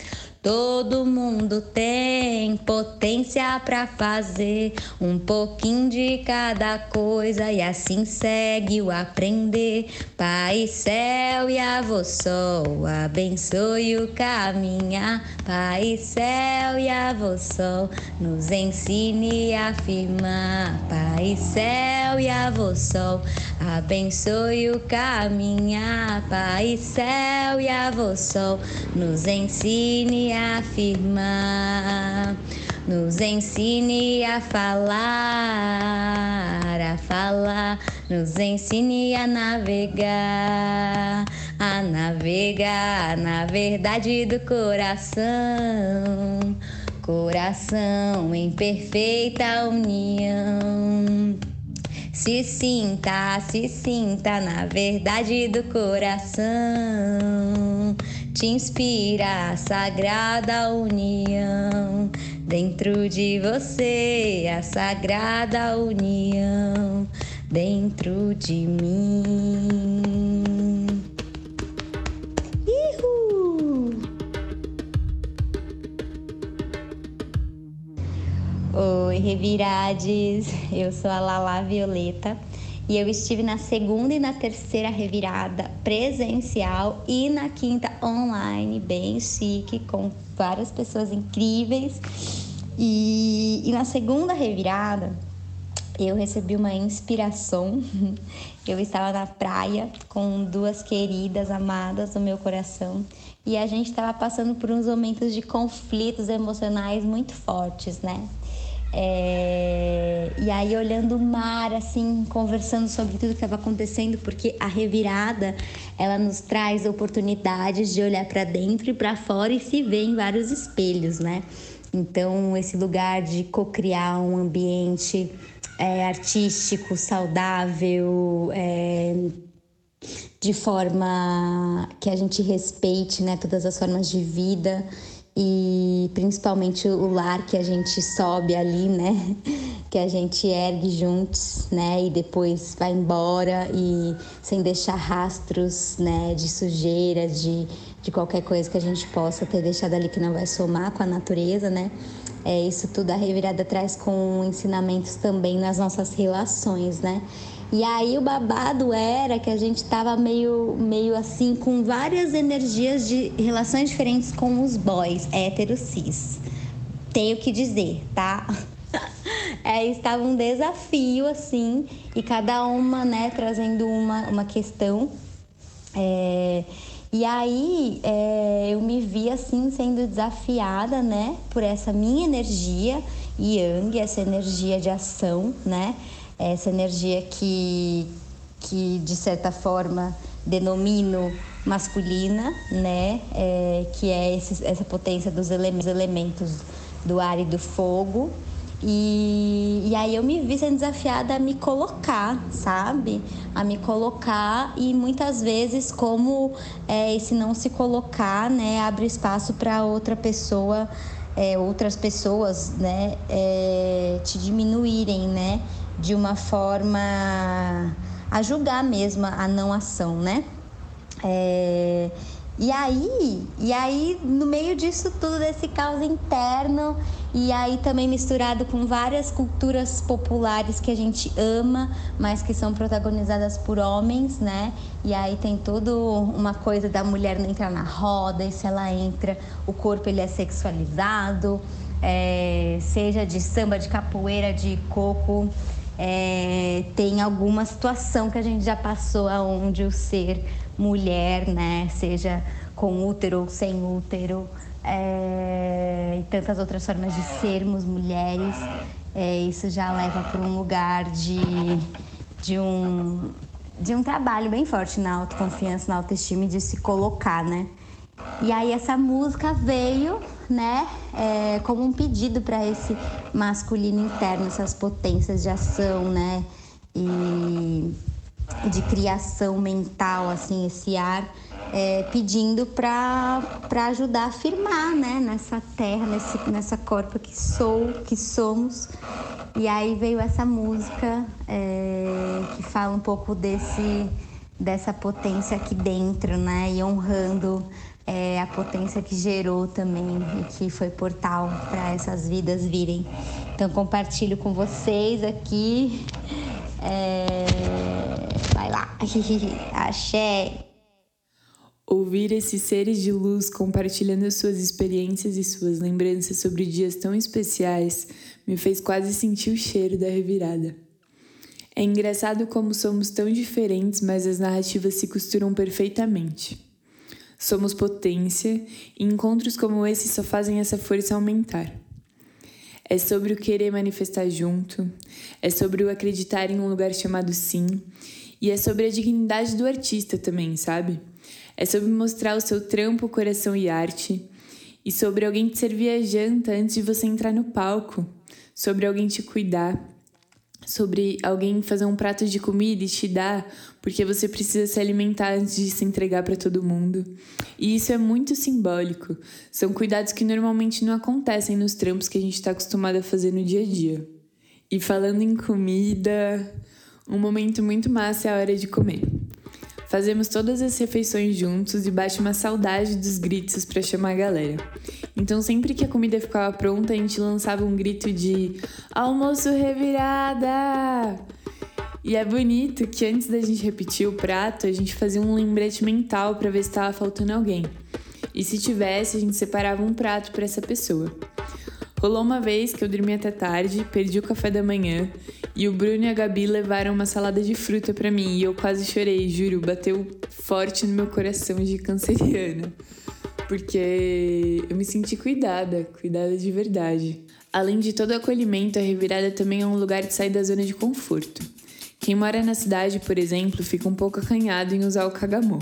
Todo mundo tem potência para fazer um pouquinho de cada coisa e assim segue o aprender. Pai céu e avô sol, abençoe o caminhar. Pai céu e avô sol, nos ensine a afirmar. Pai céu e avô sol, abençoe o caminhar. Pai céu e avô sol, nos ensine a afirmar, nos ensine a falar, a falar, nos ensine a navegar, a navegar na verdade do coração coração em perfeita união. Se sinta, se sinta na verdade do coração. Te inspira a sagrada união. Dentro de você, a sagrada união. Dentro de mim. Oi, revirades! Eu sou a Lala Violeta e eu estive na segunda e na terceira revirada presencial e na quinta online, bem chique, com várias pessoas incríveis. E, e na segunda revirada, eu recebi uma inspiração. Eu estava na praia com duas queridas amadas do meu coração e a gente estava passando por uns momentos de conflitos emocionais muito fortes, né? É... E aí, olhando o mar, assim, conversando sobre tudo que estava acontecendo, porque a revirada ela nos traz oportunidades de olhar para dentro e para fora e se ver em vários espelhos, né? Então, esse lugar de co-criar um ambiente é, artístico, saudável, é, de forma que a gente respeite né, todas as formas de vida e principalmente o lar que a gente sobe ali, né? Que a gente ergue juntos, né? E depois vai embora e sem deixar rastros, né? De sujeira, de, de qualquer coisa que a gente possa ter deixado ali que não vai somar com a natureza, né? É, isso tudo a revirada traz com ensinamentos também nas nossas relações, né? E aí o babado era que a gente tava meio, meio assim com várias energias de relações diferentes com os boys héteros cis. Tenho que dizer, tá? É, estava um desafio assim e cada uma, né, trazendo uma, uma questão. É, e aí é, eu me vi assim sendo desafiada, né, por essa minha energia yang, essa energia de ação, né? Essa energia que, que de certa forma denomino masculina, né? É, que é esse, essa potência dos elementos do ar e do fogo. E, e aí eu me vi sendo desafiada a me colocar, sabe? A me colocar e muitas vezes como é, esse não se colocar, né, abre espaço para outra pessoa, é, outras pessoas, né, é, te diminuírem, né? De uma forma a julgar mesmo a não ação, né? É, e aí, e aí, no meio disso tudo, desse caos interno, e aí também misturado com várias culturas populares que a gente ama, mas que são protagonizadas por homens, né? E aí tem tudo uma coisa da mulher não entrar na roda, e se ela entra, o corpo ele é sexualizado, é, seja de samba, de capoeira, de coco é, tem alguma situação que a gente já passou aonde o ser mulher, né, seja com útero ou sem útero, é, e tantas outras formas de sermos mulheres, é, isso já leva para um lugar de, de, um, de um trabalho bem forte na autoconfiança, na autoestima e de se colocar, né? E aí essa música veio, né, é, como um pedido para esse masculino interno, essas potências de ação, né, e de criação mental, assim, esse ar, é, pedindo para ajudar a firmar, né, nessa terra, nesse, nessa corpo que sou, que somos. E aí veio essa música é, que fala um pouco desse dessa potência aqui dentro, né, e honrando é, a potência que gerou também e que foi portal para essas vidas virem. Então compartilho com vocês aqui. É... Vai lá, axé. Ouvir esses seres de luz compartilhando suas experiências e suas lembranças sobre dias tão especiais me fez quase sentir o cheiro da revirada. É engraçado como somos tão diferentes, mas as narrativas se costuram perfeitamente. Somos potência e encontros como esse só fazem essa força aumentar. É sobre o querer manifestar junto, é sobre o acreditar em um lugar chamado sim, e é sobre a dignidade do artista também, sabe? É sobre mostrar o seu trampo, coração e arte, e sobre alguém te servir a janta antes de você entrar no palco, sobre alguém te cuidar, sobre alguém fazer um prato de comida e te dar porque você precisa se alimentar antes de se entregar para todo mundo. E isso é muito simbólico. São cuidados que normalmente não acontecem nos trampos que a gente está acostumado a fazer no dia a dia. E falando em comida, um momento muito massa é a hora de comer. Fazemos todas as refeições juntos e bate uma saudade dos gritos para chamar a galera. Então, sempre que a comida ficava pronta, a gente lançava um grito de almoço revirada! E é bonito que antes da gente repetir o prato, a gente fazia um lembrete mental para ver se estava faltando alguém. E se tivesse, a gente separava um prato para essa pessoa. Rolou uma vez que eu dormi até tarde, perdi o café da manhã e o Bruno e a Gabi levaram uma salada de fruta para mim e eu quase chorei, juro, bateu forte no meu coração de canceriana. Porque eu me senti cuidada, cuidada de verdade. Além de todo o acolhimento, a revirada também é um lugar de sair da zona de conforto. Quem mora na cidade, por exemplo, fica um pouco acanhado em usar o cagamô.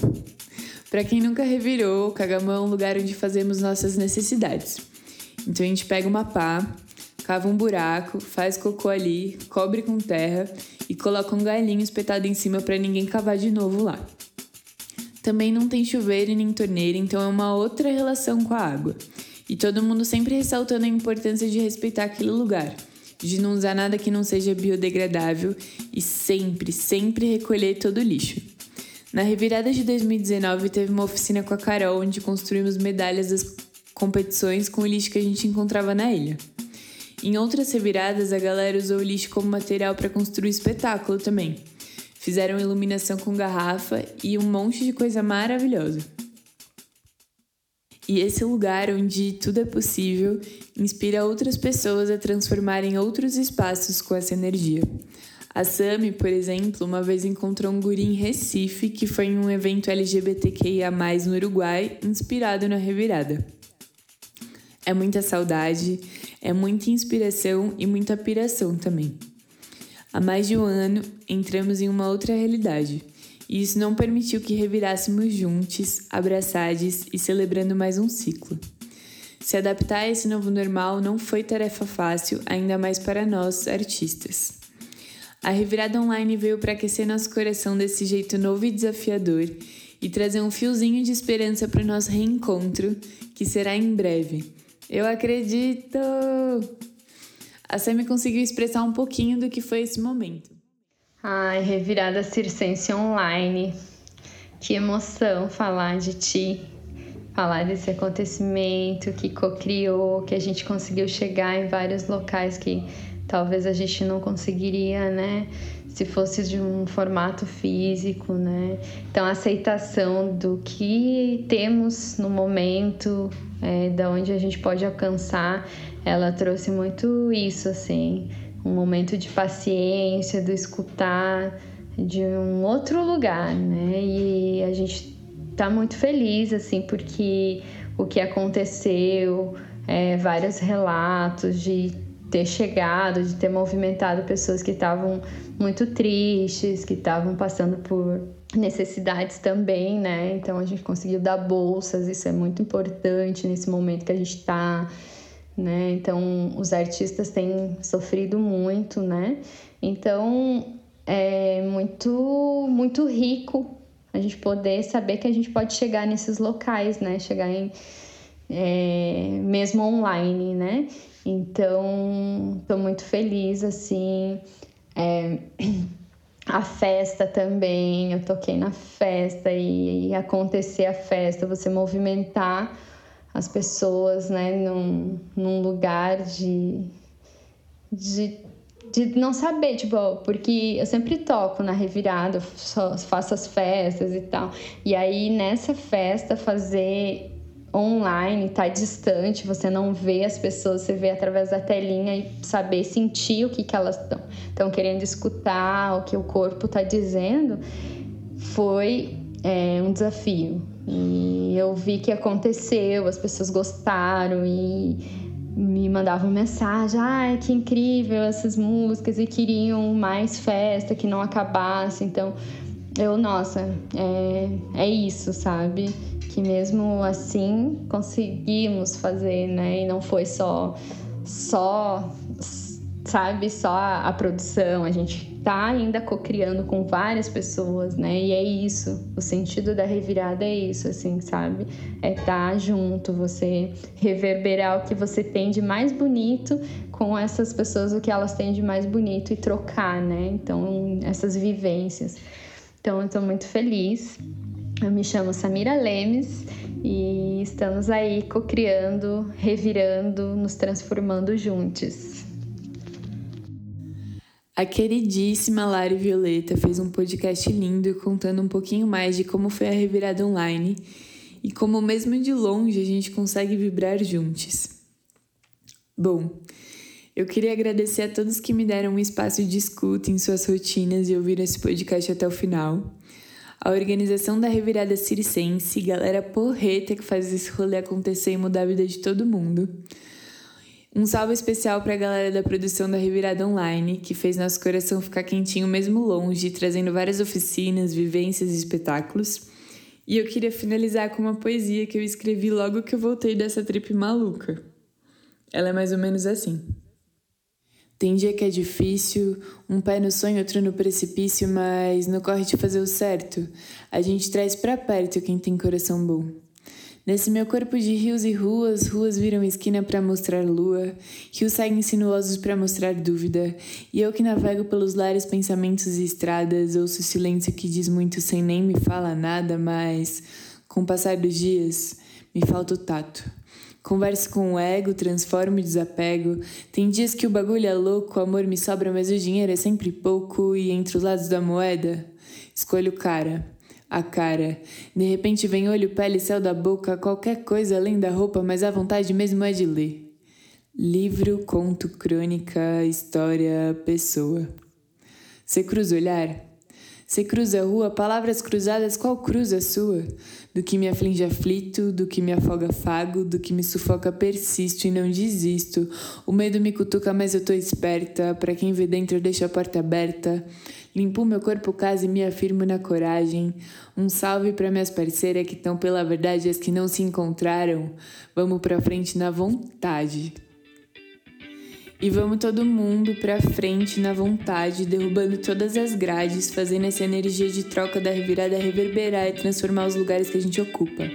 Para quem nunca revirou, o cagamô é um lugar onde fazemos nossas necessidades. Então a gente pega uma pá, cava um buraco, faz cocô ali, cobre com terra e coloca um galinho espetado em cima para ninguém cavar de novo lá. Também não tem chuveiro nem torneira, então é uma outra relação com a água. E todo mundo sempre ressaltando a importância de respeitar aquele lugar, de não usar nada que não seja biodegradável e sempre, sempre recolher todo o lixo. Na revirada de 2019 teve uma oficina com a Carol onde construímos medalhas das competições com o lixo que a gente encontrava na ilha. Em outras reviradas, a galera usou o lixo como material para construir espetáculo também. Fizeram iluminação com garrafa e um monte de coisa maravilhosa. E esse lugar onde tudo é possível inspira outras pessoas a transformarem outros espaços com essa energia. A Sami, por exemplo, uma vez encontrou um guri em Recife que foi em um evento LGBTQIA+, no Uruguai, inspirado na revirada. É muita saudade, é muita inspiração e muita piração também. Há mais de um ano, entramos em uma outra realidade, e isso não permitiu que revirássemos juntos, abraçados e celebrando mais um ciclo. Se adaptar a esse novo normal não foi tarefa fácil, ainda mais para nós, artistas. A revirada online veio para aquecer nosso coração desse jeito novo e desafiador e trazer um fiozinho de esperança para o nosso reencontro, que será em breve eu acredito! A Sammy conseguiu expressar um pouquinho do que foi esse momento. Ai, revirada circense online. Que emoção falar de ti, falar desse acontecimento que co-criou, que a gente conseguiu chegar em vários locais que talvez a gente não conseguiria, né? Se fosse de um formato físico, né? Então, a aceitação do que temos no momento, é, da onde a gente pode alcançar, ela trouxe muito isso, assim, um momento de paciência, do escutar de um outro lugar, né? E a gente tá muito feliz, assim, porque o que aconteceu, é, vários relatos de ter chegado, de ter movimentado pessoas que estavam muito tristes, que estavam passando por necessidades também, né? Então a gente conseguiu dar bolsas, isso é muito importante nesse momento que a gente está, né? Então os artistas têm sofrido muito, né? Então é muito muito rico a gente poder saber que a gente pode chegar nesses locais, né? Chegar em é, mesmo online, né? Então, estou muito feliz, assim. É, a festa também, eu toquei na festa e, e, acontecer a festa, você movimentar as pessoas, né, num, num lugar de, de, de não saber, tipo, porque eu sempre toco na revirada, faço as festas e tal, e aí nessa festa fazer online, tá distante, você não vê as pessoas, você vê através da telinha e saber sentir o que, que elas estão querendo escutar, o que o corpo está dizendo, foi é, um desafio. E eu vi que aconteceu, as pessoas gostaram e me mandavam mensagem, ai, que incrível essas músicas e queriam mais festa, que não acabasse. Então, eu, nossa, é, é isso, sabe? Que mesmo assim conseguimos fazer, né? E não foi só, só sabe, só a, a produção, a gente tá ainda co-criando com várias pessoas, né? E é isso, o sentido da revirada é isso, assim, sabe? É estar tá junto, você reverberar o que você tem de mais bonito com essas pessoas, o que elas têm de mais bonito e trocar, né? Então, essas vivências. Então, eu tô muito feliz. Eu me chamo Samira Lemes e estamos aí co-criando, revirando, nos transformando juntos. A queridíssima Lari Violeta fez um podcast lindo contando um pouquinho mais de como foi a revirada online e como, mesmo de longe, a gente consegue vibrar juntos. Bom, eu queria agradecer a todos que me deram um espaço de escuta em suas rotinas e ouviram esse podcast até o final. A organização da Revirada Circense, galera porreta que faz esse rolê acontecer e mudar a vida de todo mundo. Um salve especial para a galera da produção da Revirada Online, que fez nosso coração ficar quentinho mesmo longe, trazendo várias oficinas, vivências e espetáculos. E eu queria finalizar com uma poesia que eu escrevi logo que eu voltei dessa trip maluca. Ela é mais ou menos assim. Tem dia que é difícil, um pé no sonho, outro no precipício, mas no corre de fazer o certo, a gente traz para perto quem tem coração bom. Nesse meu corpo de rios e ruas, ruas viram esquina para mostrar lua, rios seguem sinuosos para mostrar dúvida, e eu que navego pelos lares pensamentos e estradas, ouço o silêncio que diz muito sem nem me fala nada, mas com o passar dos dias me falta o tato. Converso com o ego, transformo e desapego. Tem dias que o bagulho é louco, o amor me sobra, mas o dinheiro é sempre pouco, e entre os lados da moeda, escolho o cara a cara. De repente vem olho, pele, céu da boca, qualquer coisa além da roupa, mas a vontade mesmo é de ler. Livro, conto, crônica, história, pessoa. Você cruza o olhar? Você cruza a rua, palavras cruzadas, qual cruza a sua? Do que me aflige aflito, do que me afoga fago, do que me sufoca persisto e não desisto. O medo me cutuca, mas eu tô esperta. Para quem vê dentro, eu deixo a porta aberta. Limpo meu corpo casa e me afirmo na coragem. Um salve para minhas parceiras que estão pela verdade, as que não se encontraram. Vamos para frente na vontade. E vamos todo mundo pra frente na vontade, derrubando todas as grades, fazendo essa energia de troca da revirada reverberar e transformar os lugares que a gente ocupa.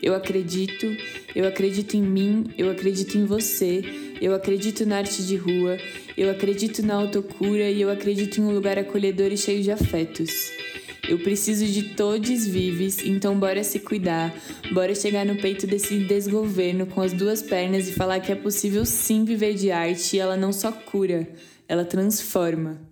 Eu acredito, eu acredito em mim, eu acredito em você, eu acredito na arte de rua, eu acredito na autocura e eu acredito em um lugar acolhedor e cheio de afetos. Eu preciso de todos vives, então bora se cuidar, bora chegar no peito desse desgoverno com as duas pernas e falar que é possível sim viver de arte e ela não só cura, ela transforma.